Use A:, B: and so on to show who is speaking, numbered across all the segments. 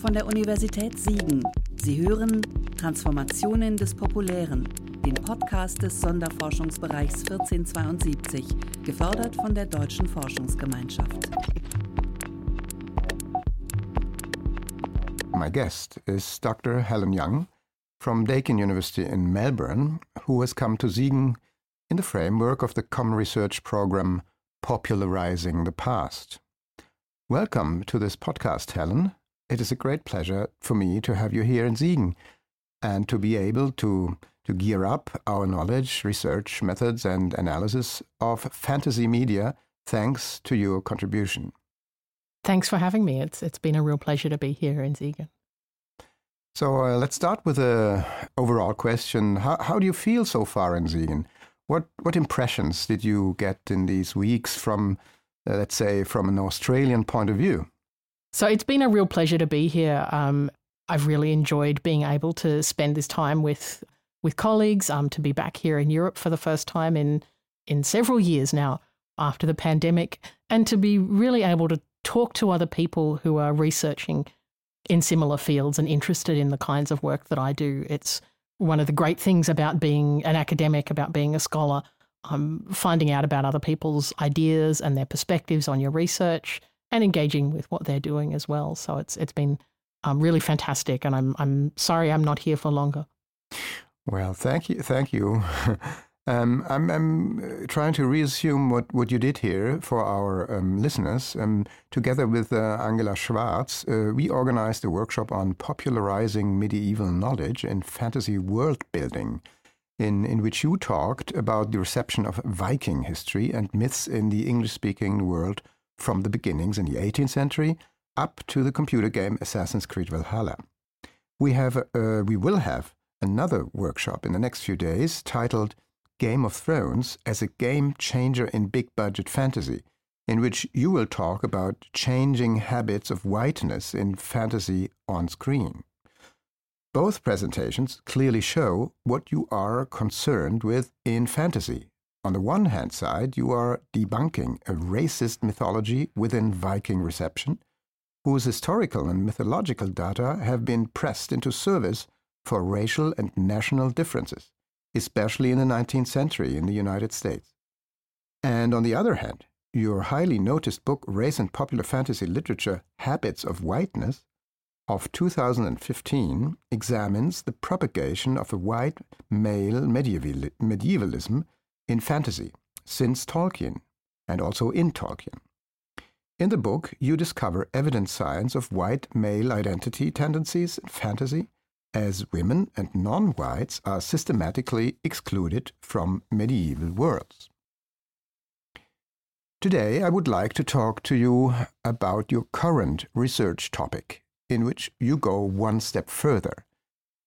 A: von der Universität Siegen. Sie hören Transformationen des Populären, den Podcast des Sonderforschungsbereichs 1472, gefördert von der Deutschen Forschungsgemeinschaft.
B: My guest is Dr. Helen Young from Deakin University in Melbourne, who has come to Siegen in the framework of the Common Research Program Popularizing the Past. Welcome to this podcast, Helen. It is a great pleasure for me to have you here in Siegen and to be able to, to gear up our knowledge, research methods, and analysis of fantasy media thanks to your contribution.
C: Thanks for having me. It's, it's been a real pleasure to be here in Siegen.
B: So uh, let's start with a overall question. How, how do you feel so far in Siegen? What, what impressions did you get in these weeks from uh, let's say, from an Australian point of view?
C: So it's been a real pleasure to be here. Um, I've really enjoyed being able to spend this time with with colleagues, um, to be back here in Europe for the first time in in several years now after the pandemic, and to be really able to talk to other people who are researching in similar fields and interested in the kinds of work that I do. It's one of the great things about being an academic, about being a scholar, um, finding out about other people's ideas and their perspectives on your research and engaging with what they're doing as well. So it's it's been um, really fantastic, and I'm I'm sorry I'm not here for longer.
B: Well, thank you, thank you. um, I'm I'm uh, trying to reassume what, what you did here for our um, listeners. Um, together with uh, Angela Schwarz, uh, we organized a workshop on popularizing medieval knowledge in fantasy world building in, in which you talked about the reception of Viking history and myths in the English speaking world from the beginnings in the 18th century up to the computer game Assassin's Creed Valhalla. We, have, uh, we will have another workshop in the next few days titled Game of Thrones as a Game Changer in Big Budget Fantasy, in which you will talk about changing habits of whiteness in fantasy on screen. Both presentations clearly show what you are concerned with in fantasy. On the one hand side, you are debunking a racist mythology within Viking reception, whose historical and mythological data have been pressed into service for racial and national differences, especially in the 19th century in the United States. And on the other hand, your highly noticed book, Race and Popular Fantasy Literature Habits of Whiteness, of 2015 examines the propagation of a white male medieval, medievalism in fantasy since Tolkien and also in Tolkien. In the book, you discover evident signs of white male identity tendencies in fantasy as women and non whites are systematically excluded from medieval worlds. Today, I would like to talk to you about your current research topic in which you go one step further.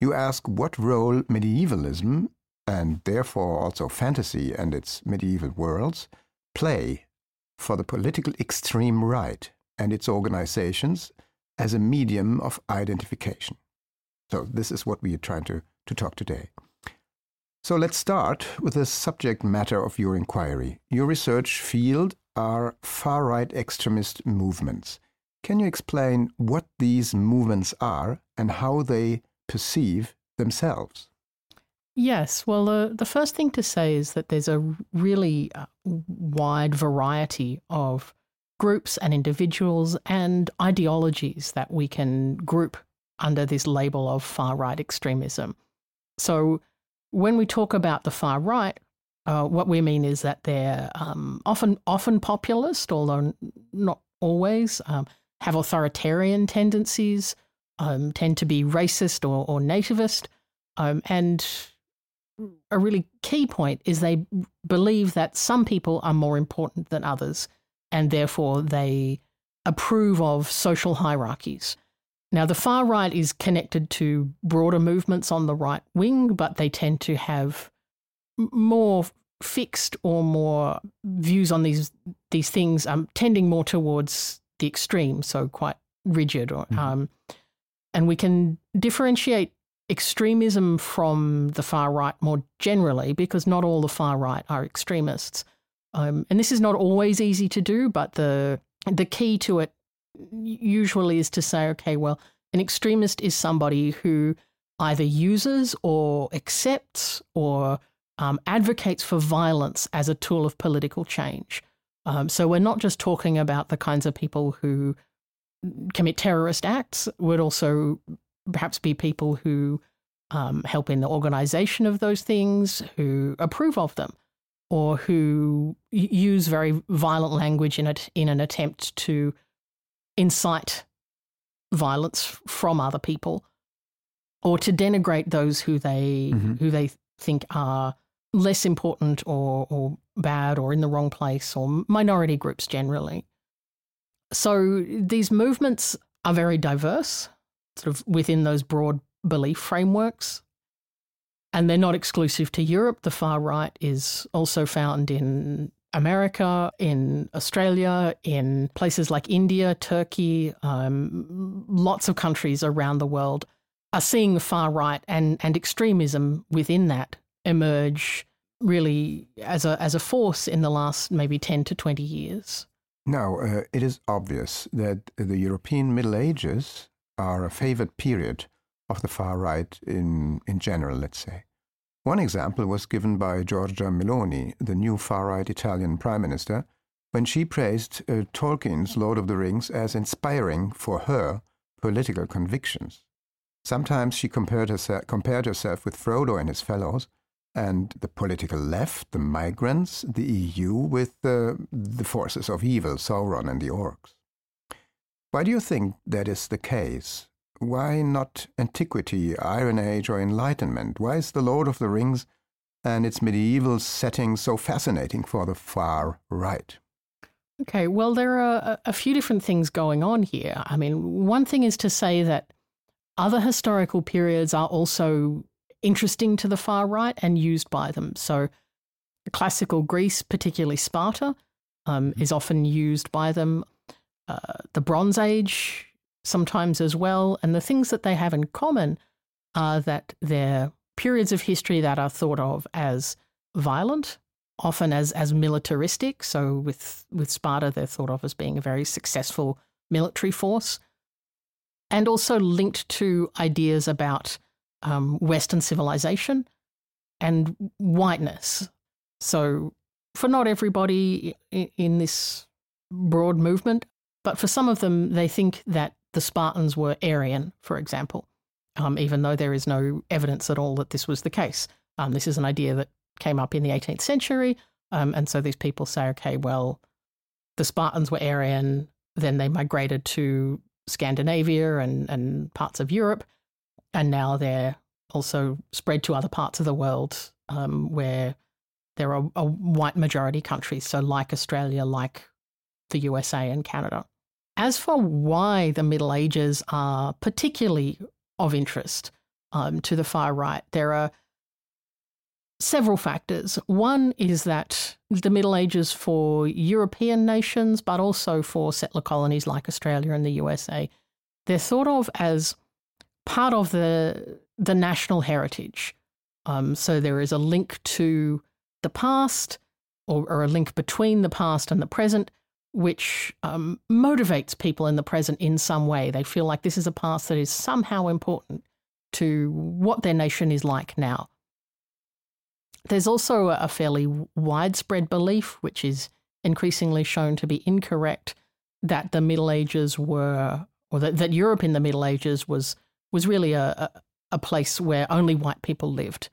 B: You ask what role medievalism, and therefore also fantasy and its medieval worlds, play for the political extreme right and its organizations as a medium of identification. So, this is what we are trying to, to talk today. So, let's start with the subject matter of your inquiry. Your research field are far right extremist movements. Can you explain what these movements are and how they perceive themselves?
C: Yes. Well, the, first thing to say is that there's a really uh, wide variety of groups and individuals and ideologies that we can group under this label of far right extremism. So, when we talk about the far right, uh, what we mean is that they're um, often often populist, although not always. Um, have authoritarian tendencies, um, tend to be racist or, or nativist. Um, and a really key point is they believe that some people are more important than others, and therefore they approve of social hierarchies. Now, the far right is connected to broader movements on the right wing, but they tend to have more fixed or more views on these these things, um, tending more towards the extreme, so quite rigid. Or, mm-hmm. um, and we can differentiate extremism from the far right more generally because not all the far right are extremists. Um, and this is not always easy to do, but the the key to it usually is to say, okay, well, An extremist is somebody who either uses or accepts or um, advocates for violence as a tool of political change. Um, so we're not just talking about the kinds of people who commit terrorist acts, we're also perhaps be people who um, help in the organization of those things, who approve of them, or who use very violent language in, a, in an attempt to incite violence from other people or to denigrate those who they mm-hmm. who they think are less important or, or bad or in the wrong place or minority groups generally. So these movements are very diverse, sort of within those broad belief frameworks. And they're not exclusive to Europe. The far right is also found in America, in Australia, in places like India, Turkey, um, lots of countries around the world are seeing far right and, and extremism within that emerge really as a, as a force in the last maybe 10 to 20 years.
B: Now, uh, it is obvious that the European Middle Ages are a favored period of the far right in, in general, let's say. One example was given by Giorgia Meloni, the new far right Italian prime minister, when she praised uh, Tolkien's Lord of the Rings as inspiring for her political convictions. Sometimes she compared herself, compared herself with Frodo and his fellows, and the political left, the migrants, the EU, with the, the forces of evil, Sauron and the orcs. Why do you think that is the case? Why not antiquity, Iron Age, or Enlightenment? Why is the Lord of the Rings and its medieval setting so fascinating for the far right?
C: Okay, well, there are a, few different things going on here. I mean, one thing is to say that other historical periods are also interesting to the far right and used by them. So, classical Greece, particularly Sparta, um, is often used by them. Uh, the Bronze Age, sometimes as well. And the things that they have in common are that they're periods of history that are thought of as violent, often as, as militaristic. So, with, with Sparta, they're thought of as being a very successful military force and also linked to ideas about um, Western civilization and whiteness. So, for not everybody in this broad movement, but for some of them, they think that the Spartans were Aryan, for example, um, even though there is no evidence at all that this was the case. Um, this is an idea that came up in the 18th century. Um, and so these people say, okay, well, the Spartans were Aryan, then they migrated to Scandinavia and, and parts of Europe. And now they're also spread to other parts of the world um, where there are a white majority countries, so like Australia, like the USA and Canada. As for why the Middle Ages are particularly of interest um, to the far right, there are several factors. One is that the Middle Ages for European nations, but also for settler colonies like Australia and the USA, they're thought of as part of the the national heritage. Um, so there is a link to the past, or, or, a link between the past and the present, which um, motivates people in the present in some way. They feel like this is a past that is somehow important to what their nation is like now. There's also a fairly widespread belief, which is increasingly shown to be incorrect, that the Middle Ages were, or that, that Europe in the Middle Ages was was really a, a, a place where only white people lived,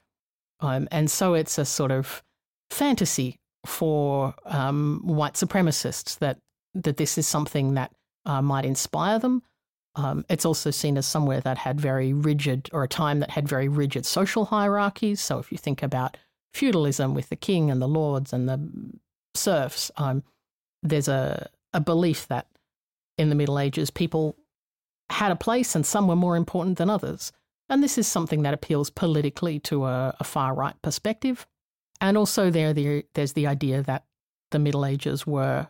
C: um, and so it's a sort of fantasy for um, white supremacists that that this is something that uh, might inspire them. Um, it's also seen as somewhere that had very rigid, or a time that had very rigid social hierarchies. So if you think about feudalism with the king and the lords and the serfs. Um, there's a, a belief that in the Middle Ages, people had a place and some were more important than others. And this is something that appeals politically to a, a far right perspective. And also, there, the, there's the idea that the Middle Ages were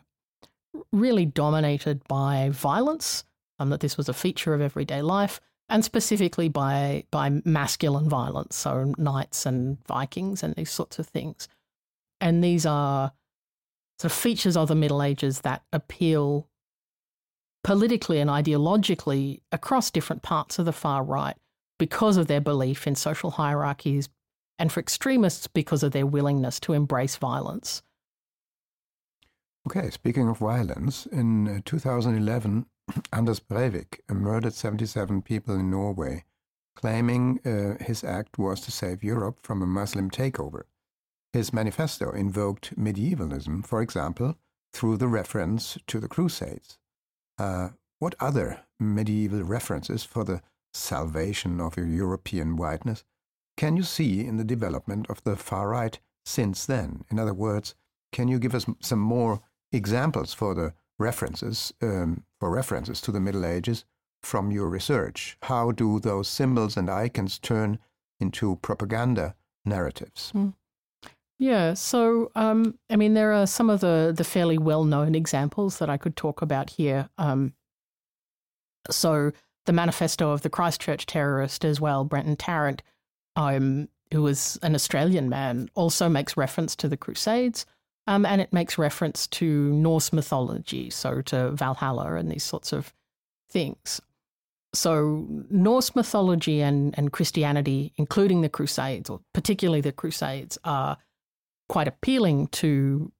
C: really dominated by violence, and that this was a feature of everyday life, and specifically by by masculine violence, so knights and Vikings and these sorts of things. And these are sort of features of the Middle Ages that appeal politically and ideologically across different parts of the far right because of their belief in social hierarchies, and for extremists because of their willingness to embrace violence.
B: Okay, speaking of violence, in uh, 2011, Anders Breivik murdered 77 people in Norway, claiming uh, his act was to save Europe from a Muslim takeover. His manifesto invoked medievalism, for example, through the reference to the Crusades. Uh, what other medieval references for the salvation of European whiteness can you see in the development of the far right since then? In other words, can you give us some more examples for the references um, for references to the Middle Ages from your research? How do those symbols and icons turn into propaganda narratives?
C: Mm. Yeah, so um, I mean, there are some of the the fairly well known examples that I could talk about here. Um, so the manifesto of the Christchurch terrorist as well, Brenton Tarrant, um, who was an Australian man, also makes reference to the Crusades. Um, and it makes reference to Norse mythology, so to Valhalla and these sorts of things. So, Norse mythology and, and Christianity, including the Crusades, or particularly the Crusades, are quite appealing to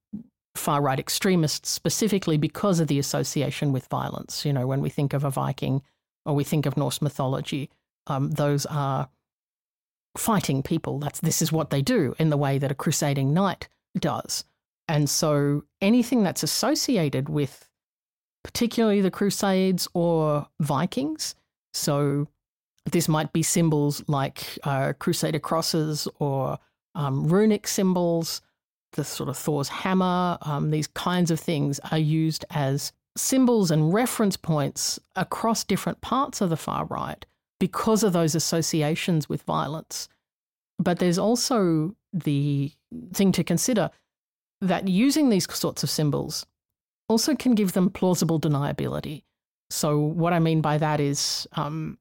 C: far right extremists, specifically because of the association with violence. You know, when we think of a Viking or we think of Norse mythology, um, those are fighting people. That's this is what they do in the way that a crusading knight does. And so anything that's associated with particularly the Crusades or Vikings, so this might be symbols like uh, Crusader crosses or um, runic symbols, the sort of Thor's hammer, um, these kinds of things are used as symbols and reference points across different parts of the far right because of those associations with violence. But there's also the thing to consider that using these sorts of symbols also can give them plausible deniability. So, what I mean by that is, um,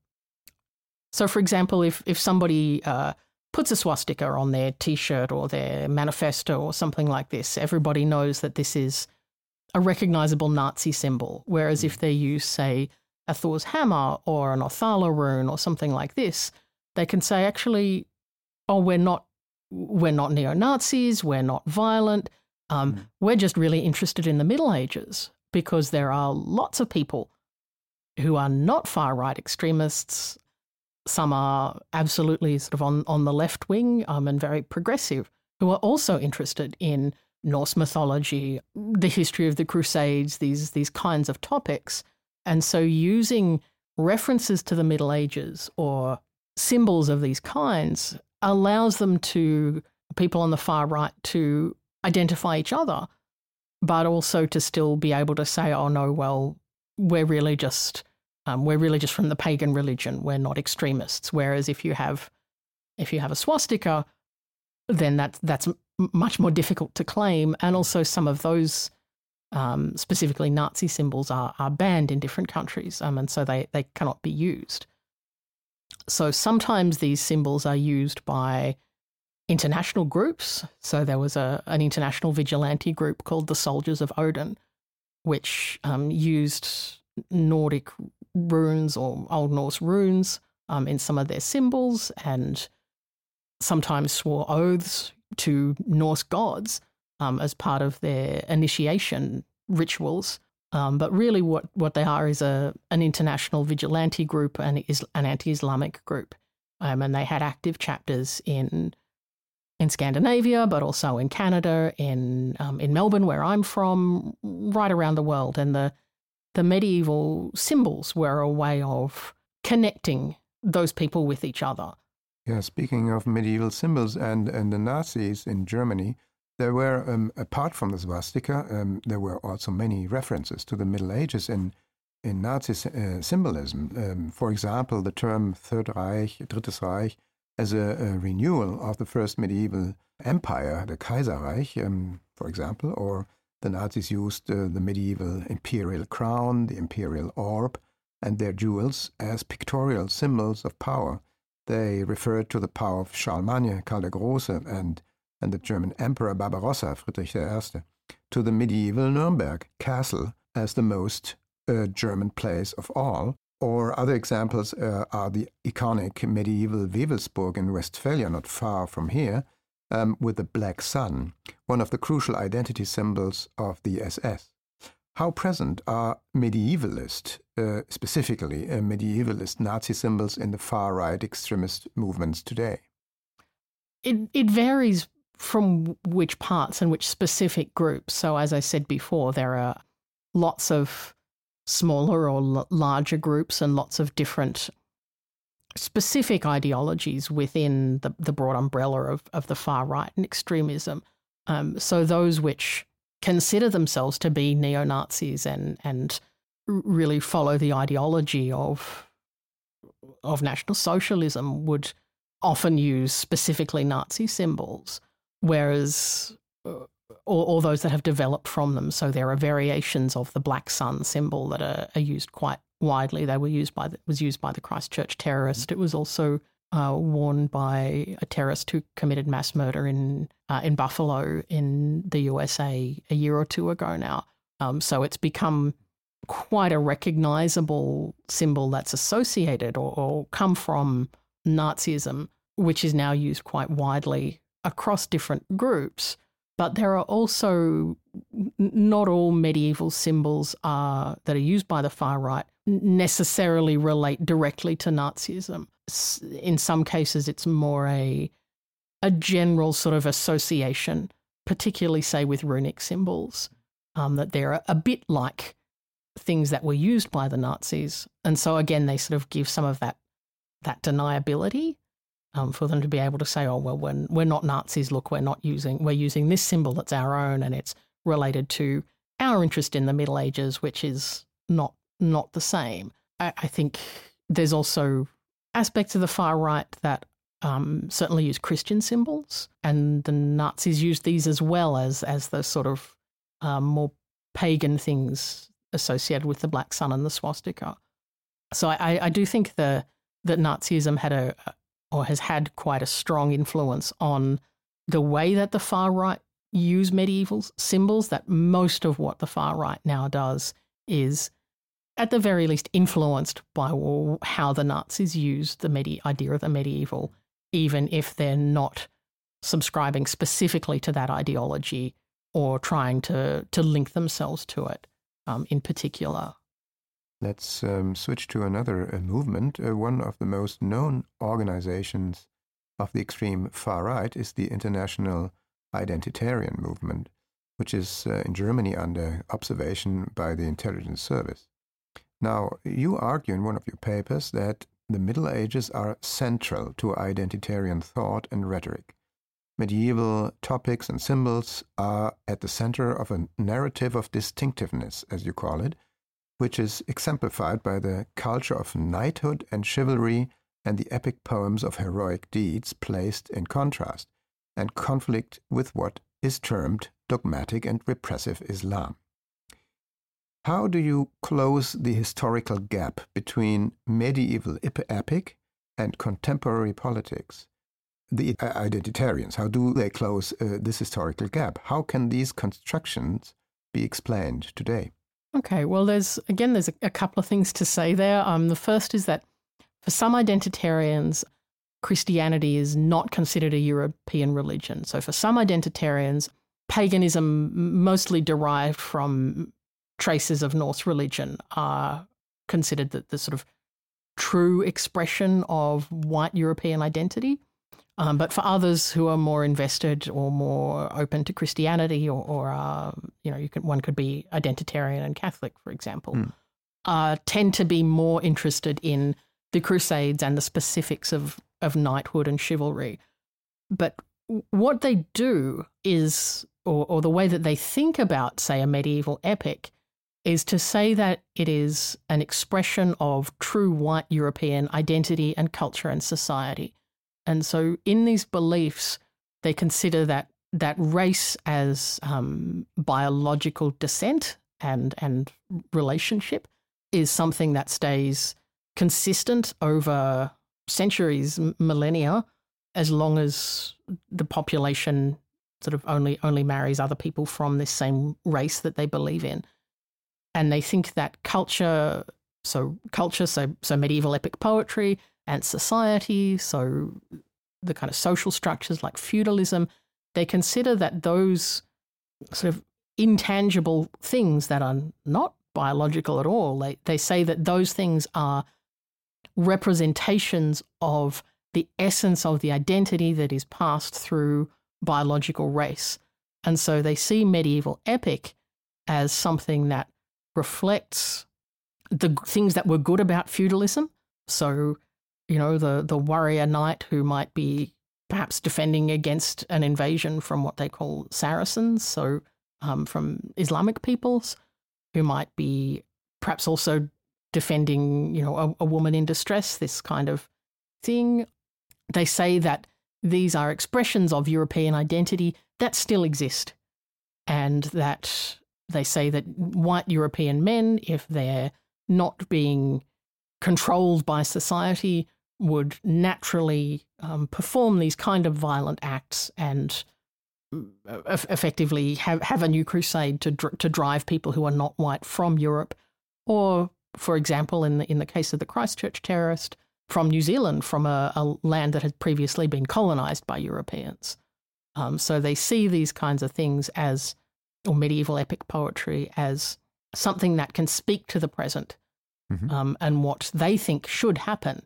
C: so for example, if if somebody uh, puts a swastika on their T-shirt or their manifesto or something like this, everybody knows that this is a recognizable Nazi symbol. Whereas if they use, say, a Thor's hammer or an Othala rune or something like this, they can say, actually, oh, we're not we're not neo Nazis, we're not violent, um, mm. We're just really interested in the Middle Ages because there are lots of people who are not far right extremists. Some are absolutely sort of on, on the left wing um, and very progressive, who are also interested in Norse mythology, the history of the Crusades, these, these kinds of topics. And so using references to the Middle Ages or symbols of these kinds allows them to, people on the far right, to identify each other, but also to still be able to say, oh no, well, we're really just um, we're really just from the pagan religion. We're not extremists. Whereas if you have if you have a swastika, then that's that's much more difficult to claim. And also, some of those, um, specifically Nazi symbols, are are banned in different countries, um, and so they they cannot be used. So sometimes these symbols are used by international groups. So there was a, an international vigilante group called the Soldiers of Odin, which um, used Nordic runes or Old Norse runes um, in some of their symbols and sometimes swore oaths to Norse gods um, as part of their initiation rituals. Um, but really, what, what they are is a an international vigilante group and is an anti-Islamic group, um, and they had active chapters in in Scandinavia, but also in Canada, in um, in Melbourne, where I'm from, right around the world. And the the medieval symbols were a way of connecting those people with each other.
B: Yeah, speaking of medieval symbols and, and the Nazis in Germany, there were, um, apart from the swastika, um, there were also many references to the Middle Ages in, in Nazi uh, symbolism. Um, for example, the term Third Reich, Drittes Reich, as a, a, renewal of the first medieval empire, the Kaiserreich, um, for example, or the Nazis used uh, the medieval imperial crown, the imperial orb, and their jewels as pictorial symbols of power. They referred to the power of Charlemagne, Karl der Große, and, and the German Emperor Barbarossa, Friedrich I, to the medieval Nuremberg castle as the most uh, German place of all. Or other examples uh, are the iconic medieval Wewelsburg in Westphalia, not far from here, um, with the black sun, one of the crucial identity symbols of the SS. How present are medievalist, uh, specifically uh, medievalist Nazi symbols in the far right extremist movements today?
C: It, it varies from which parts and which specific groups. So, as I said before, there are lots of smaller or l- larger groups and lots of different specific ideologies within the, the broad umbrella of, of the far right and extremism. Um, so, those which consider themselves to be neo Nazis and and really follow the ideology of of National Socialism would often use specifically Nazi symbols, whereas uh, or, or, those that have developed from them. So there are variations of the black sun symbol that are, are used quite widely. They were used by the, was used by the Christchurch terrorist. It was also uh, worn by a terrorist who committed mass murder in uh, in Buffalo in the USA a year or two ago now. Um, so it's become quite a recognizable symbol that's associated or, or come from Nazism, which is now used quite widely across different groups. But there are also not all medieval symbols are, that are used by the far right necessarily relate directly to Nazism. In some cases, it's more a a general sort of association, particularly say with runic symbols, um, that they're a bit like things that were used by the Nazis, and so again, they sort of give some of that that deniability um, for them to be able to say, "Oh, well, when we're not Nazis, look, we're not using we're using this symbol that's our own, and it's related to our interest in the Middle Ages, which is not not the same." I, I think there's also aspects of the far right that um, certainly use Christian symbols, and the Nazis used these as well as as the sort of um, more pagan things associated with the black sun and the swastika. So I, I do think the that Nazism had a or has had quite a strong influence on the way that the far right use medieval symbols. That most of what the far right now does is at the very least influenced by how the Nazis used the medi- idea of the medieval, even if they're not subscribing specifically to that ideology or trying to, to link themselves to it um, in particular.
B: Let's um, switch to another uh, movement. Uh, one of the most known organizations of the extreme far right is the International Identitarian Movement, which is uh, in Germany under observation by the intelligence service. Now, you argue in one of your papers that the Middle Ages are central to identitarian thought and rhetoric. Medieval topics and symbols are at the center of a narrative of distinctiveness, as you call it, which is exemplified by the culture of knighthood and chivalry and the epic poems of heroic deeds placed in contrast and conflict with what is termed dogmatic and repressive Islam. How do you close the historical gap between medieval epic and contemporary politics? The identitarians, how do they close uh, this historical gap? How can these constructions be explained today?
C: Okay, well, there's again, there's a, a couple of things to say there. Um, the first is that for some identitarians, Christianity is not considered a European religion. So for some identitarians, paganism, mostly derived from traces of Norse religion are considered the, the sort of true expression of white European identity. Um, but for others who are more invested or more open to Christianity, or, or uh, you know, you could, one could be identitarian and Catholic, for example, mm. uh, tend to be more interested in the Crusades and the specifics of of knighthood and chivalry. But what they do is, or, or the way that they think about, say, a medieval epic, is to say that it is an expression of true white European identity and culture and society. And so, in these beliefs, they consider that that race as um, biological descent and and relationship is something that stays consistent over centuries, millennia, as long as the population sort of only only marries other people from this same race that they believe in. and they think that culture, so culture, so so medieval epic poetry and society, so the kind of social structures like feudalism, they consider that those sort of intangible things that are not biological at all. They they say that those things are representations of the essence of the identity that is passed through biological race. And so they see medieval epic as something that reflects the things that were good about feudalism. So, you know, the, the warrior knight who might be perhaps defending against an invasion from what they call Saracens, so um, from Islamic peoples, who might be perhaps also defending, you know, a, a woman in distress, this kind of thing. They say that these are expressions of European identity that still exist, and that they say that white European men, if they're not being controlled by society, would naturally um, perform these kind of violent acts and uh, effectively have, have a new crusade to dr- to drive people who are not white from Europe, or for example, in the in the case of the Christchurch terrorist, from New Zealand, from a, a land that had previously been colonized by Europeans. Um, so they see these kinds of things as, or medieval epic poetry, as something that can speak to the present mm-hmm. um, and what they think should happen,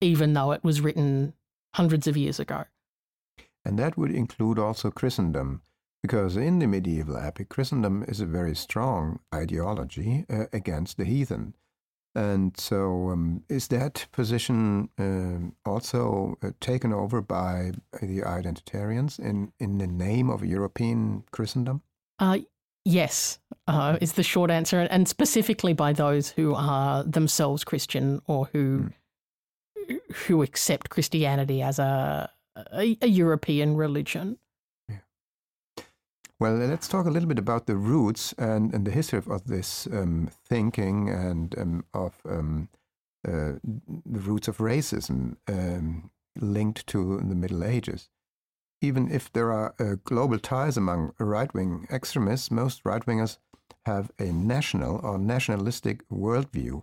C: even though it was written hundreds of years ago.
B: And that would include also Christendom, because in the medieval epic, Christendom is a very strong ideology uh, against the heathen. And so, um, is that position uh, also uh, taken over by the identitarians in, in the name of European Christendom?
C: Uh, yes, uh, is the short answer, and specifically by those who are themselves Christian or who mm. Who accept Christianity as a, a, a European religion.
B: Well, let's talk a little bit about the roots and, and the history of, this um, thinking and um, of um, uh, the roots of racism um, linked to the Middle Ages. Even if there are uh, global ties among right wing extremists, most right wingers have a national or nationalistic worldview,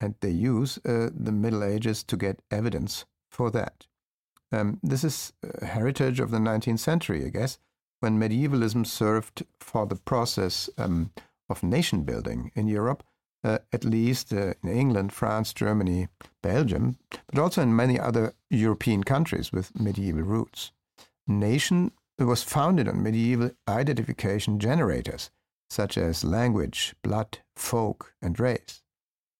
B: and they use uh, the Middle Ages to get evidence for that. Um, this is a heritage of the 19th century, I guess when medievalism served for the process um, of nation building in Europe, uh, at least uh, in England, France, Germany, Belgium, but also in many other European countries with medieval roots. Nation was founded on medieval identification generators, such as language, blood, folk, and race.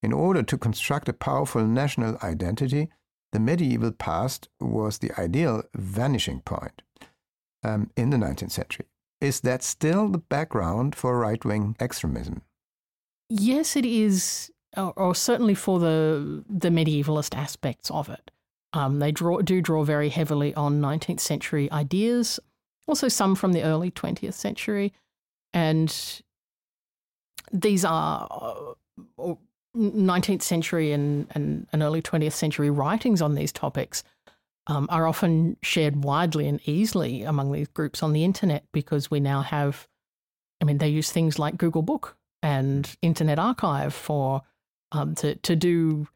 B: In order to construct a powerful national identity, the medieval past was the ideal vanishing point um, in the 19th century. Is that still the background for right wing extremism?
C: Yes, it is, or, or, certainly for the the medievalist aspects of it. Um, they draw, do draw very heavily on 19th century ideas, also some from the early 20th century, and these are uh, 19th century and, and, and early 20th century writings on these topics um, are often shared widely and easily among these groups on the internet because we now have, I mean, they use things like Google Book and Internet Archive for um, to to do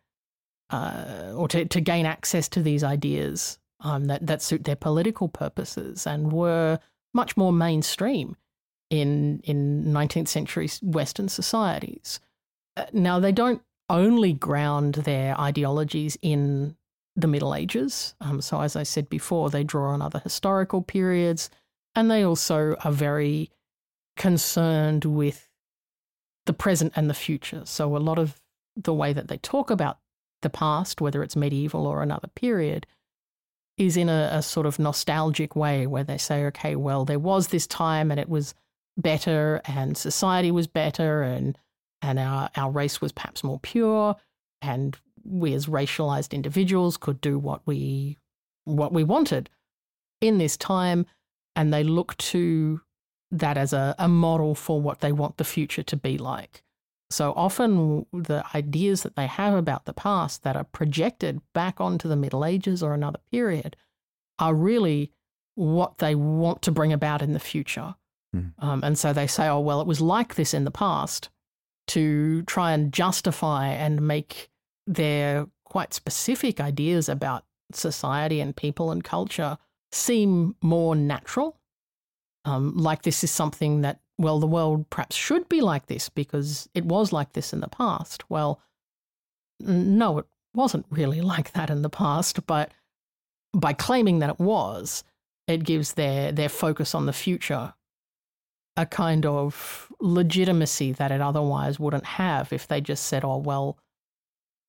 C: uh, or to, to gain access to these ideas um, that that suit their political purposes and were much more mainstream in in 19th century Western societies. Uh, now they don't only ground their ideologies in the Middle Ages. Um, so, as I said before, they draw on other historical periods, and they also are very concerned with the present and the future. So, a lot of the way that they talk about the past, whether it's medieval or another period, is in a, a sort of nostalgic way where they say, okay, well, there was this time and it was better and society was better and and our, our race was perhaps more pure and we as racialized individuals could do what we what we wanted in this time and they look to that as a, a model for what they want the future to be like. So often the ideas that they have about the past that are projected back onto the Middle Ages or another period are really what they want to bring about in the future. Mm. Um, and so they say, oh, well, it was like this in the past. To try and justify and make their quite specific ideas about society and people and culture seem more natural. Um, like this is something that, well, the world perhaps should be like this because it was like this in the past. Well, no, it wasn't really like that in the past, but by claiming that it was, it gives their, their focus on the future a kind of legitimacy that it otherwise wouldn't have if they just said, oh, well,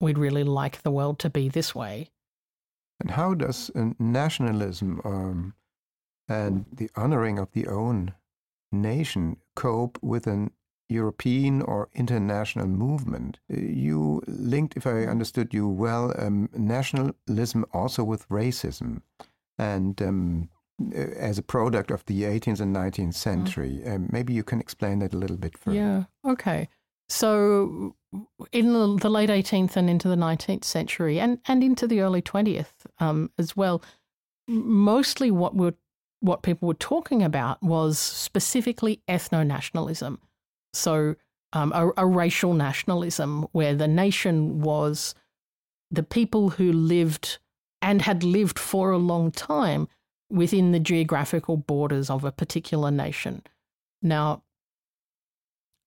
C: we'd really like the world to be this way.
B: And how does nationalism um, and the honoring of the own nation cope with an European or international movement? You linked, if I understood you well, um, nationalism also with racism. And um, uh, as a product of the 18th and 19th century. Mm. Um, maybe you can explain that a little bit further.
C: Yeah, okay. So, in the, the, late 18th and into the 19th century, and, and into the early 20th um, as well, mostly what we're, what people were talking about was specifically ethno nationalism. So, um, a, a racial nationalism where the nation was the people who lived and had lived for a long time within the geographical borders of a particular nation. Now,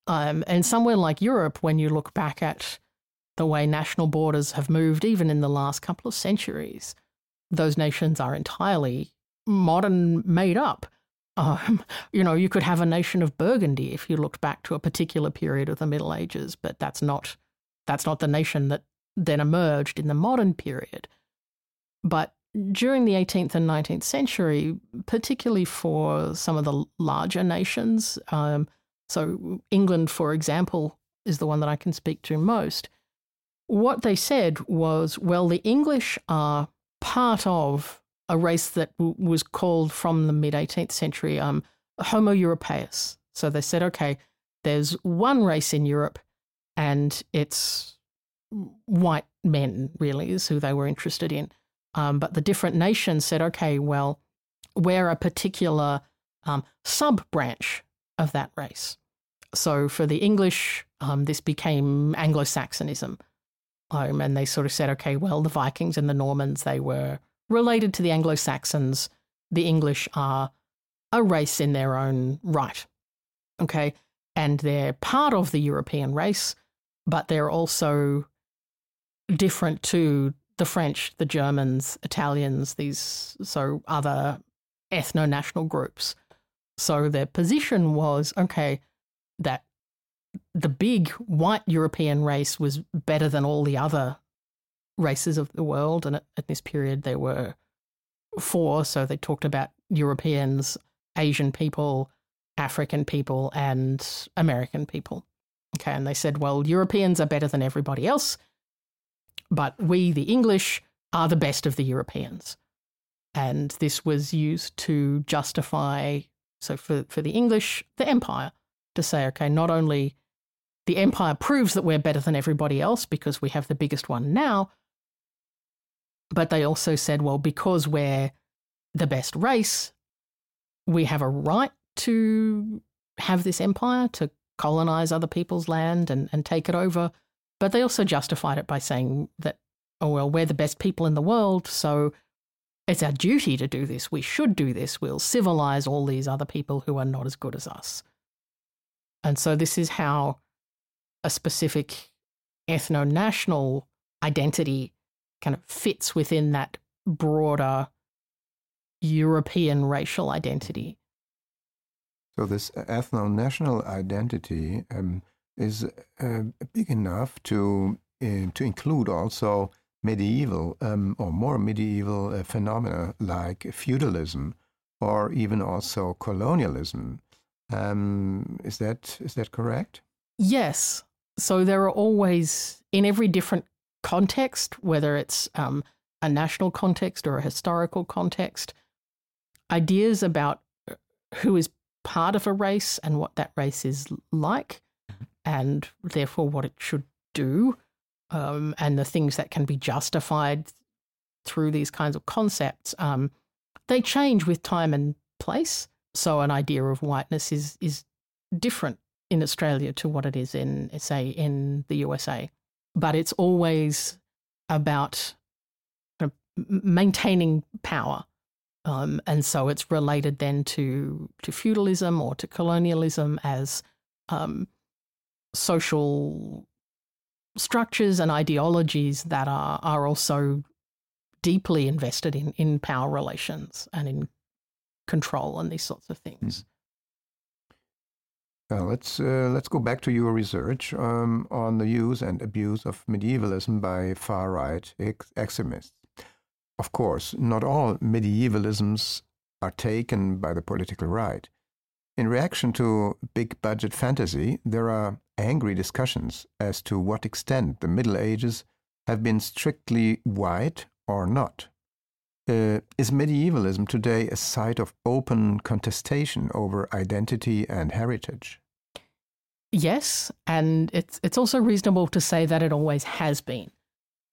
C: um, and somewhere like Europe, when you look back at the way national borders have moved, even in the last couple of centuries, those nations are entirely modern, made up. Um, you know, you could have a nation of Burgundy if you looked back to a particular period of the Middle Ages, but that's not that's not the nation that then emerged in the modern period. But during the 18th and 19th century, particularly for some of the larger nations, um, so England, for example, is the one that I can speak to most. What they said was, well, the English are part of a race that w- was called from the mid 18th century um, Homo europaeus. So they said, okay, there's one race in Europe, and it's white men, really, is who they were interested in. Um, but the different nations said, okay, well, we're a particular um, sub branch of that race. So for the English, um, this became Anglo Saxonism. Um, and they sort of said, okay, well, the Vikings and the Normans, they were related to the Anglo Saxons. The English are a race in their own right. Okay. And they're part of the European race, but they're also different to the French, the Germans, Italians, these so other ethno national groups. So their position was okay, that the big white European race was better than all the other races of the world. And at, at this period, there were four. So they talked about Europeans, Asian people, African people, and American people. Okay. And they said, well, Europeans are better than everybody else but we, the English, are the best of the Europeans. And this was used to justify, so for, for the English, the empire, to say, okay, not only the empire proves that we're better than everybody else because we have the biggest one now, but they also said, well, because we're the best race, we have a right to have this empire, to colonize other people's land and, and take it over but they also justified it by saying that, oh, well, we're the best people in the world, so it's our duty to do this. We should do this. We'll civilize all these other people who are not as good as us. And so this is how a specific ethno national identity kind of fits within that broader European racial identity.
B: So, this ethno national identity um, is uh, big enough to uh, to include also medieval um, or more medieval uh, phenomena like feudalism or even also colonialism. Um, is that is that correct?
C: Yes. So there are always in every different context, whether it's um, a national context or a historical context, ideas about uh, who is part of a race and what that race is like and therefore what it should do, um, and the things that can be justified through these kinds of concepts, um, they change with time and place. So an idea of whiteness is is different in Australia to what it is in, say, in the USA. But it's always about maintaining power. Um, and so it's related then to, to feudalism or to colonialism as um, social structures and ideologies that are, are also deeply invested in, in power relations and in control and these sorts of things.
B: Well, let's uh, let's go back to your research um, on the use and abuse of medievalism by far-right ex extremists. Of course, not all medievalisms are taken by the political right. In reaction to big budget fantasy, there are angry discussions as to what extent the Middle Ages have been strictly white or not. Uh, is medievalism today a site of open contestation over identity and heritage?
C: Yes, and it's it's also reasonable to say that it always has been.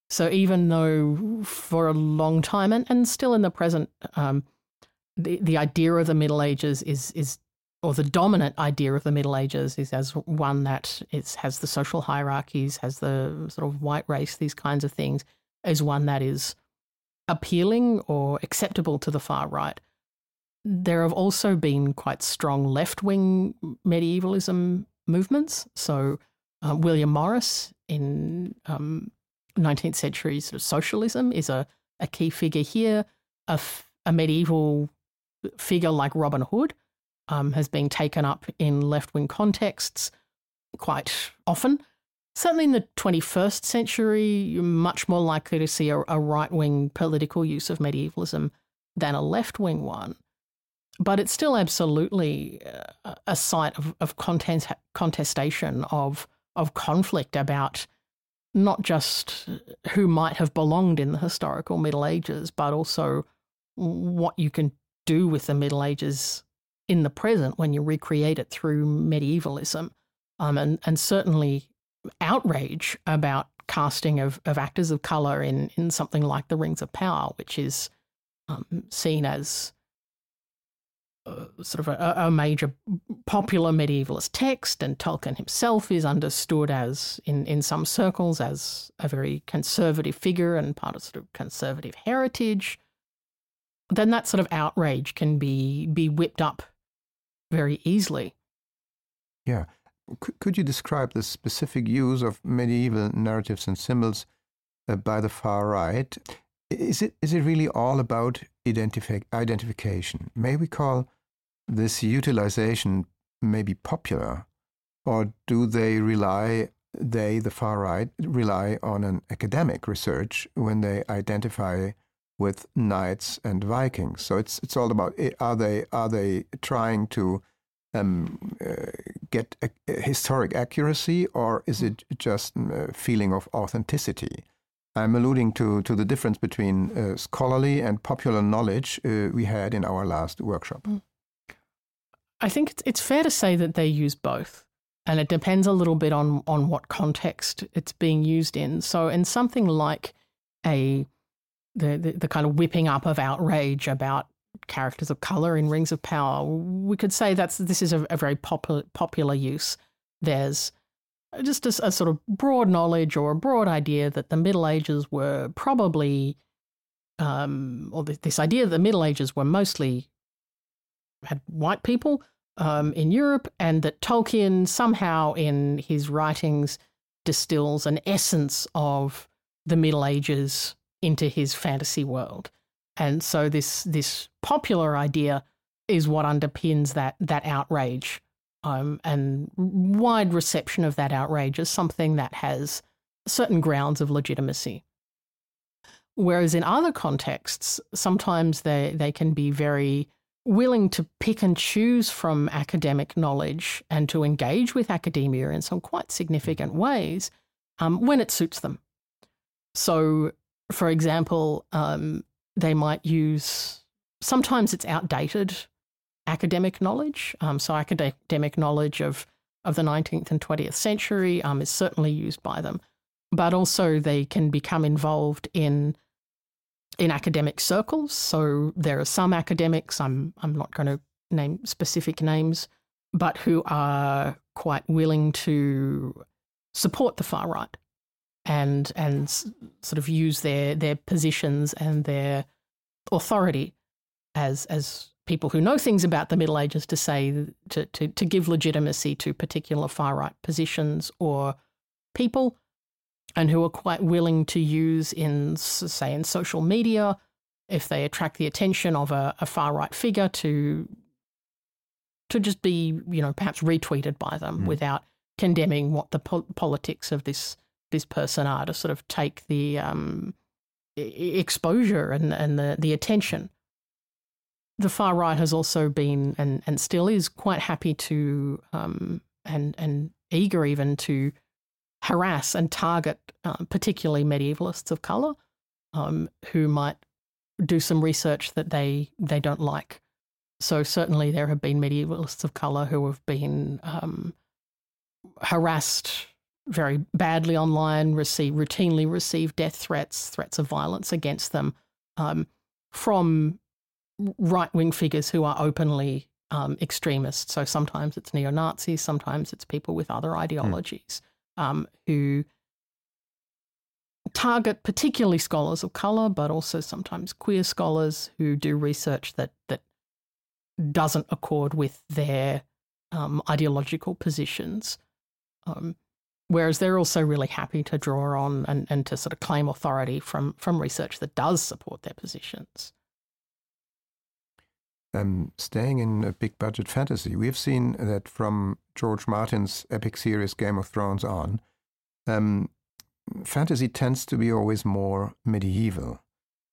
C: So even though for a long time and, and still in the present, um, the the idea of the Middle Ages is is or the dominant idea of the Middle Ages is as one that it has the social hierarchies, has the sort of white race, these kinds of things, as one that is appealing or acceptable to the far right. There have also been quite strong left wing medievalism movements. So, uh, William Morris in um, 19th century sort of socialism is a, a key figure here. A, f- a medieval figure like Robin Hood um, has been taken up in left wing contexts quite often. Certainly in the 21st century, you're much more likely to see a, a right wing political use of medievalism than a left wing one but it's still absolutely uh, a site of, of contest, contestation of of conflict about not just who might have belonged in the historical Middle Ages, but also what you can do with the Middle Ages in the present when you recreate it through medievalism, um, and and certainly outrage about casting of, of actors of color in in something like the Rings of Power, which is um, seen as uh, sort of a, a, major popular medievalist text, and Tolkien himself is understood as, in, in some circles, as a very conservative figure and part of sort of conservative heritage, then that sort of outrage can be be whipped up very easily.
B: Yeah. C- could you describe the specific use of medieval narratives and symbols uh, by the far right? Is it is it really all about identifi- identification? May we call this utilization maybe popular, or do they rely, they, the far right, rely on an academic research when they identify with knights and Vikings? So it's it's all about eh, are they are they trying to um, uh, get a, a historic accuracy, or is it just a feeling of authenticity? I'm alluding to, to the difference between uh, scholarly and popular knowledge uh, we had in our last workshop. Mm.
C: I think it's, it's fair to say that they use both. And it depends a little bit on, on what context it's being used in. So, in something like a the, the, kind of whipping up of outrage about characters of color in Rings of Power, we could say that's this is a, a very popular popular use. There's just a, a, sort of broad knowledge or a broad idea that the Middle Ages were probably, um, or this idea that the Middle Ages were mostly had white people um, in Europe, and that Tolkien somehow in his writings distills an essence of the Middle Ages into his fantasy world. And so this this popular idea is what underpins that that outrage um, and wide reception of that outrage as something that has certain grounds of legitimacy. Whereas in other contexts, sometimes they, they can be very willing to pick and choose from academic knowledge and to engage with academia in some quite significant ways um, when it suits them. So, for example, um, they might use sometimes it's outdated academic knowledge. Um, so, academic knowledge of, of the 19th and 20th century um, is certainly used by them. But also, they can become involved in in academic circles. So there are some academics, I'm, I'm not going to name specific names, but who are quite willing to support the far right and and sort of use their their positions and their authority as as people who know things about the Middle Ages to say to to, to give legitimacy to particular far right positions or people, and who are quite willing to use in say in social media if they attract the attention of a, a far right figure to to just be you know perhaps retweeted by them mm. without condemning what the po- politics of this this person are to sort of take the um, exposure and, and the, the attention. The far right has also been and, and still is quite happy to um, and and eager even to harass and target uh, particularly medievalists of color um, who might do some research that they they don't like. So certainly there have been medievalists of color who have been um, harassed very badly online, receive routinely receive death threats, threats of violence against them um, from right wing figures who are openly um, extremists. So sometimes it's neo Nazis, sometimes it's people with other ideologies mm. um, who target particularly scholars of color, but also sometimes queer scholars who do research that that doesn't accord with their um, ideological positions. Um, Whereas they're also really happy to draw on and, and to sort of claim authority from, from research that does support their positions.
B: Um, staying in a big budget fantasy, we've seen that from George Martin's epic series Game of Thrones on, um, fantasy tends to be always more medieval.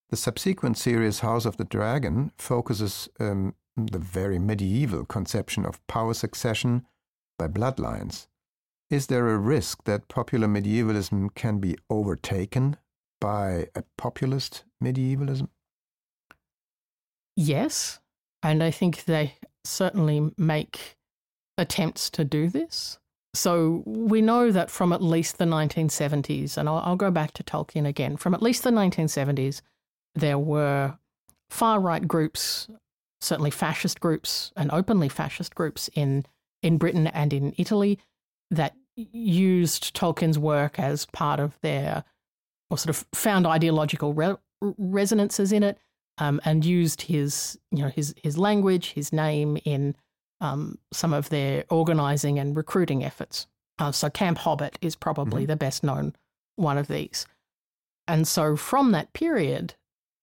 B: The subsequent series House of the Dragon focuses um, the very medieval conception of power succession by bloodlines. Is there a risk that popular medievalism can be overtaken by a populist medievalism?
C: Yes, and I think they certainly make attempts to do this. So we know that from at least the 1970s, and I'll, I'll, go back to Tolkien again, from at least the 1970s, there were far right groups, certainly fascist groups and openly fascist groups in, in Britain and in Italy that used Tolkien's work as part of their, or sort of found ideological re- resonances in it, um, and used his, you know, his his language, his name in um, some of their organizing and recruiting efforts. Uh, so Campo Hobbit is probably mm-hmm. the best known one of these. And so from that period,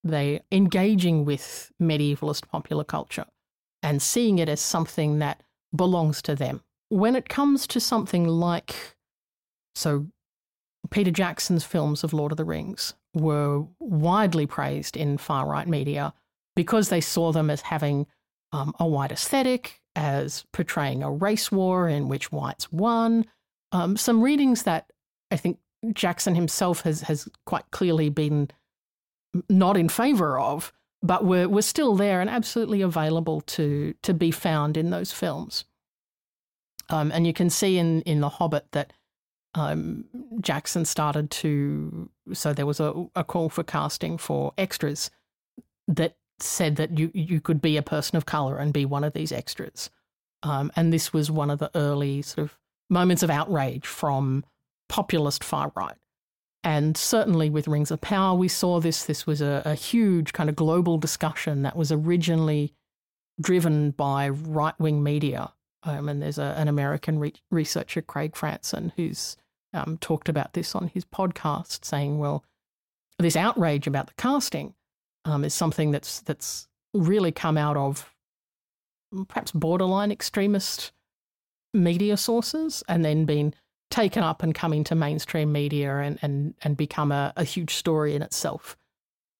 C: they engaging with medievalist popular culture and seeing it as something that belongs to them when it comes to something like, so Peter Jackson's films of Lord of the Rings were widely praised in far right media because they saw them as having um, a white aesthetic, as portraying a race war in which whites won. Um, some readings that I think Jackson himself has has quite clearly been not in favor of, but were were still there and absolutely available to to be found in those films. Um, and you can see in, in The Hobbit that um, Jackson started to, so there was a, a call for casting for extras that said that you, you could be a person of color and be one of these extras. Um, and this was one of the early sort of moments of outrage from populist far right. And certainly with Rings of Power, we saw this. This was a, a huge kind of global discussion that was originally driven by right wing media um, and there's a, an American re- researcher, Craig Franson, who's um, talked about this on his podcast, saying, well, this outrage about the casting um, is something that's that's really come out of perhaps borderline extremist media sources and then been taken up and come into mainstream media and, and, and become a, a huge story in itself.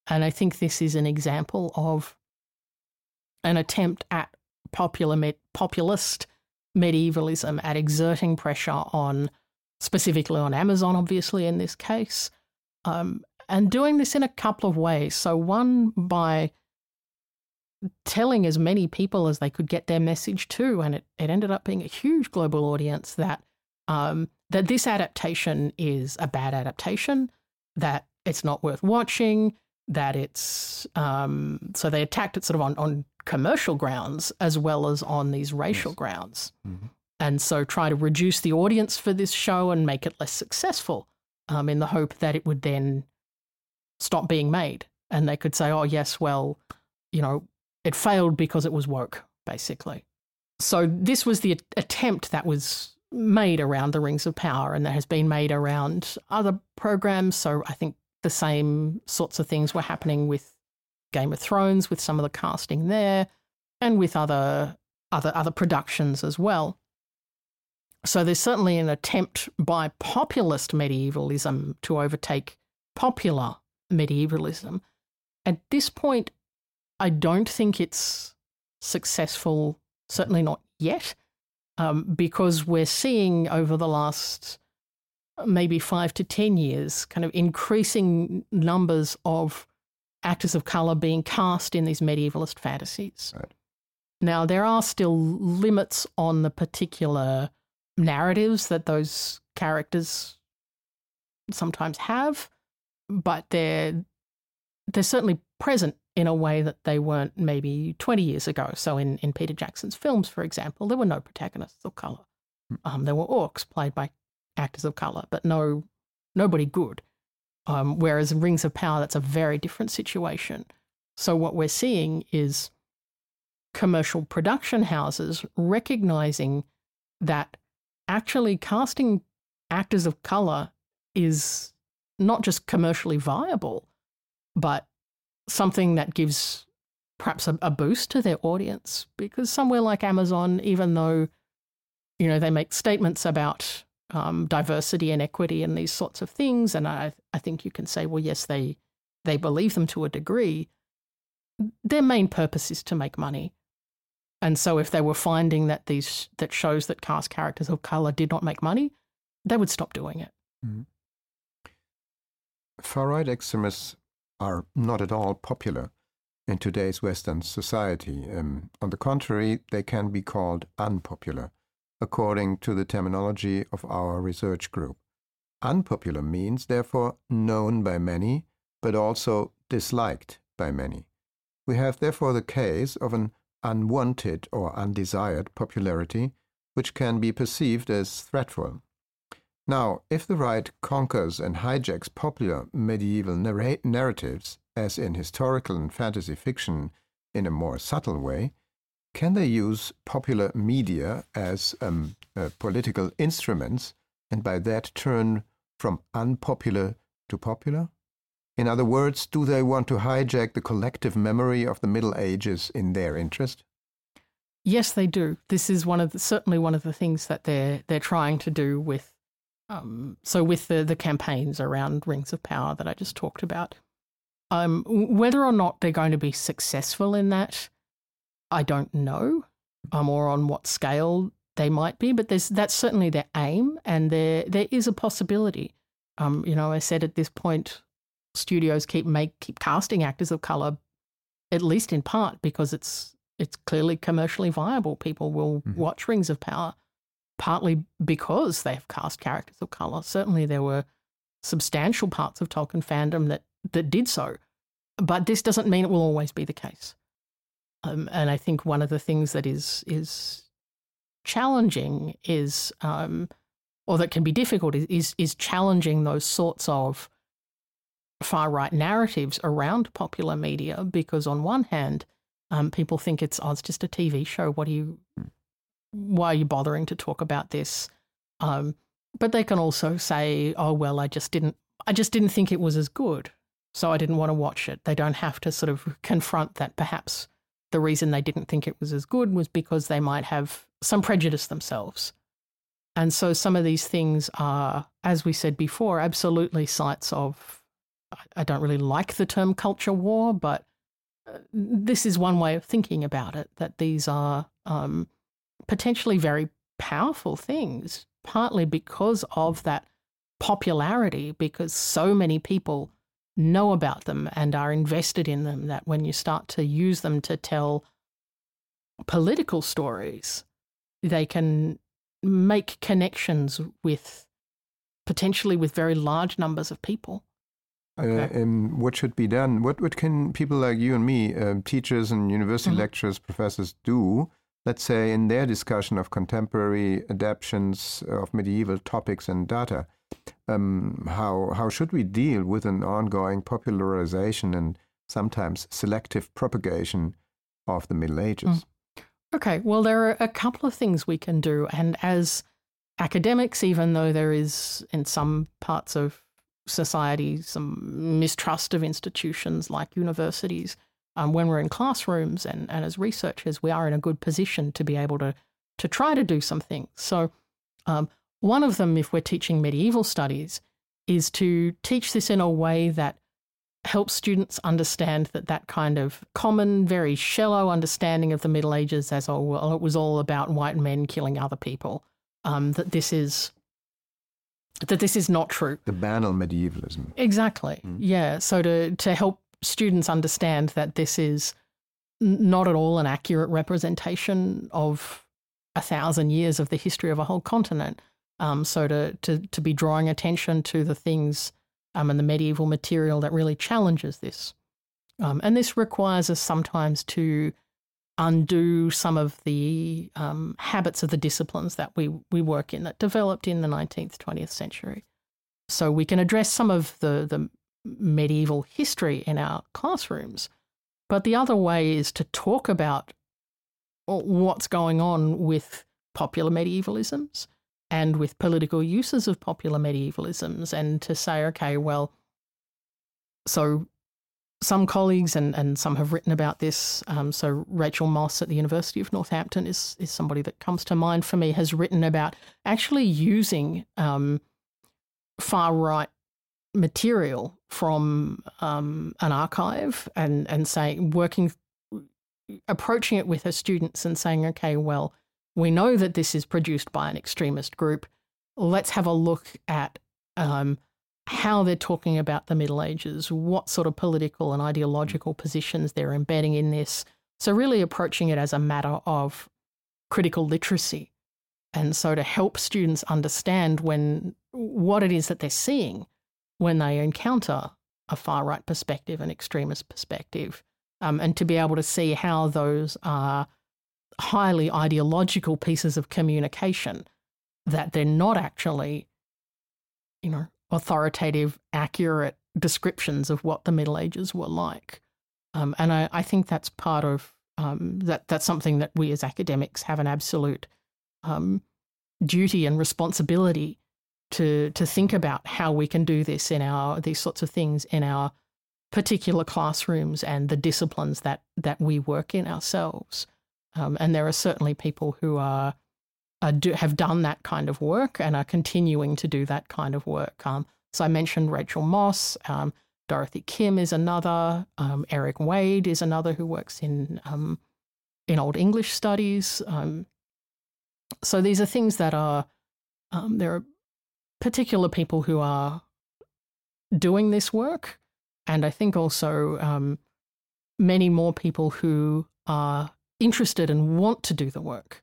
C: And I think this is an example of an attempt at popular populist medievalism at exerting pressure on, specifically on Amazon, obviously, in this case, um, and doing this in a couple of ways. So, one, by telling as many people as they could get their message to, and it, it ended up being a huge global audience that um, that this adaptation is a bad adaptation, that it's not worth watching, that it's um, so they attacked it sort of on, on commercial grounds as well as on these racial yes. grounds. Mm-hmm. and so try to reduce the audience for this show and make it less successful um, in the hope that it would then stop being made. And they could say, oh, yes, well, you know, it failed because it was woke, basically. So this was the attempt that was made around the Rings of Power and that has been made around other programs. So I think the same sorts of things were happening with Game of Thrones, with some of the casting there, and with other other other productions as well. So there's certainly an attempt by populist medievalism to overtake popular medievalism. At this point, I don't think it's successful, certainly not yet, um, because we're seeing over the last maybe five to 10 years kind of increasing numbers of actors of color being cast in these medievalist fantasies. Right. Now, there are still limits on the particular narratives that those characters sometimes have, but they're they're certainly present in a way that they weren't maybe 20 years ago. So in, in Peter Jackson's films, for example, there were no protagonists of color. Hmm. Um, there were orcs played by actors of color, but no nobody good. Um, whereas in Rings of Power, that's a very different situation. So what we're seeing is commercial production houses recognizing that actually casting actors of color is not just commercially viable, but something that gives perhaps a, a, boost to their audience. Because somewhere like Amazon, even though you know they make statements about um, diversity and equity and these sorts of things, and I I think you can say, well, yes, they they believe them to a degree. Their main purpose is to make money. And so if they were finding that these that shows that cast characters of color did not make money, they would stop doing it. Mm-hmm.
B: Far right extremists are not at all popular in today's Western society. Um, on the contrary, they can be called unpopular, according to the terminology of our research group. Unpopular means, therefore, known by many, but also disliked by many. We have therefore the case of an unwanted or undesired popularity, which can be perceived as threatful. Now, if the right conquers and hijacks popular medieval narr- narratives, as in historical and fantasy fiction, in a more subtle way, can they use popular media as um, uh, political instruments and by that turn from unpopular to popular? In other words, do they want to hijack the collective memory of the Middle Ages in their interest?
C: Yes, they do. This is one of the, certainly one of the things that they're they're trying to do with um, so with the the campaigns around Rings of Power that I just talked about. Um, whether or not they're going to be successful in that, I don't know, um, or on what scale they might be. But there's that's certainly their aim, and there there is a possibility. Um, you know, I said at this point, studios keep make keep casting actors of color, at least in part because it's it's clearly commercially viable. People will mm-hmm. watch Rings of Power partly because they've cast characters of color. Certainly, there were substantial parts of Tolkien fandom that that did so, but this doesn't mean it will always be the case. Um, and I think one of the things that is is challenging is, um, or that can be difficult, is, is challenging those sorts of far right narratives around popular media. Because on one hand, um, people think it's oh, it's just a TV show. What do you hmm why are you bothering to talk about this? Um, but they can also say, oh well, I just didn't, I just didn't think it was as good, so I didn't want to watch it. They don't have to sort of confront that. Perhaps the reason they didn't think it was as good was because they might have some prejudice themselves. And so some of these things are, as we said before, absolutely sites of. I don't really like the term culture war, but uh, this is one way of thinking about it. That these are um, potentially very powerful things, partly because of that popularity, because so many people know about them and are invested in them that when you start to use them to tell political stories, they can make connections with potentially with very large numbers of people.
B: Okay. Uh, um, what should be done? What what can people like you and me, uh, teachers and university mm-hmm. lecturers, professors, do let's say, in their discussion of contemporary adaptations of medieval topics and data, um, how how should we deal with an ongoing popularization and sometimes selective propagation of the Middle Ages? Mm.
C: Okay, well, there are a couple of things we can do, and as academics, even though there is in some parts of society some mistrust of institutions like universities, um, when we're in classrooms and, and as researchers, we are in a good position to be able to to try to do some things. So, um, one of them, if we're teaching medieval studies, is to teach this in a way that helps students understand that that kind of common, very shallow understanding of the Middle Ages as oh well, it was all about white men killing other people. Um, that this is that this is not true.
B: The banal medievalism.
C: Exactly. Mm. Yeah. So to to help students understand that this is not at all an accurate representation of a thousand years of the history of a whole continent. Um, so to, to to be drawing attention to the things um, and the medieval material that really challenges this, um, and this requires us sometimes to undo some of the um, habits of the disciplines that we we work in that developed in the nineteenth twentieth century. So we can address some of the the medieval history in our classrooms. But the other way is to talk about what's going on with popular medievalisms and with political uses of popular medievalisms and to say, okay, well, so some colleagues and, and some have written about this. Um, so Rachel Moss at the University of Northampton is is somebody that comes to mind for me. Has written about actually using um, far right material from um, an archive and and saying working approaching it with her students and saying okay well we know that this is produced by an extremist group. Let's have a look at um, how they're talking about the middle ages what sort of political and ideological positions they're embedding in this. So really approaching it as a matter of critical literacy. And so to help students understand when what it is that they're seeing when they encounter a far right perspective, an extremist perspective, um, and to be able to see how those are highly ideological pieces of communication that they're not actually, you know, authoritative, accurate descriptions of what the Middle Ages were like. Um, and I, I, think that's part of um, that. That's something that we as academics have an absolute um, duty and responsibility to to think about how we can do this in our these sorts of things in our particular classrooms and the disciplines that that we work in ourselves. Um, and there are certainly people who are, are do, have done that kind of work and are continuing to do that kind of work. Um, so I mentioned Rachel Moss. Um, Dorothy Kim is another. Um, Erik Wade is another who works in um, in Old English studies. Um, so these are things that are there are particular people who are doing this work, and I think also many more people who are interested and want to do the work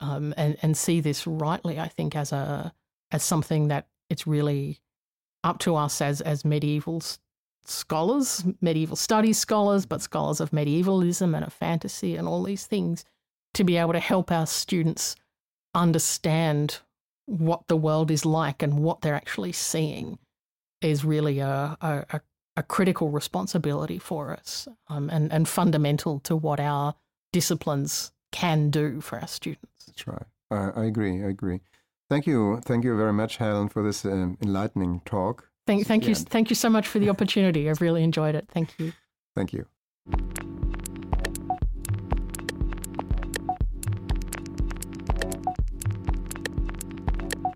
C: um, and and see this rightly. I think as a as something that it's really up to us as as medieval scholars, medieval studies scholars, but scholars of medievalism and of fantasy and all these things, to be able to help our students understand what the world is like and what they're actually seeing is really a, a, a critical responsibility for us um, and, and fundamental to what our disciplines can do for our students.
B: That's right. Uh, I agree. I agree. Thank you. Thank you very much, Helen, for this um, enlightening talk.
C: Thank, thank you. Thank you so much for the opportunity. I've really enjoyed it. Thank you.
B: Thank you.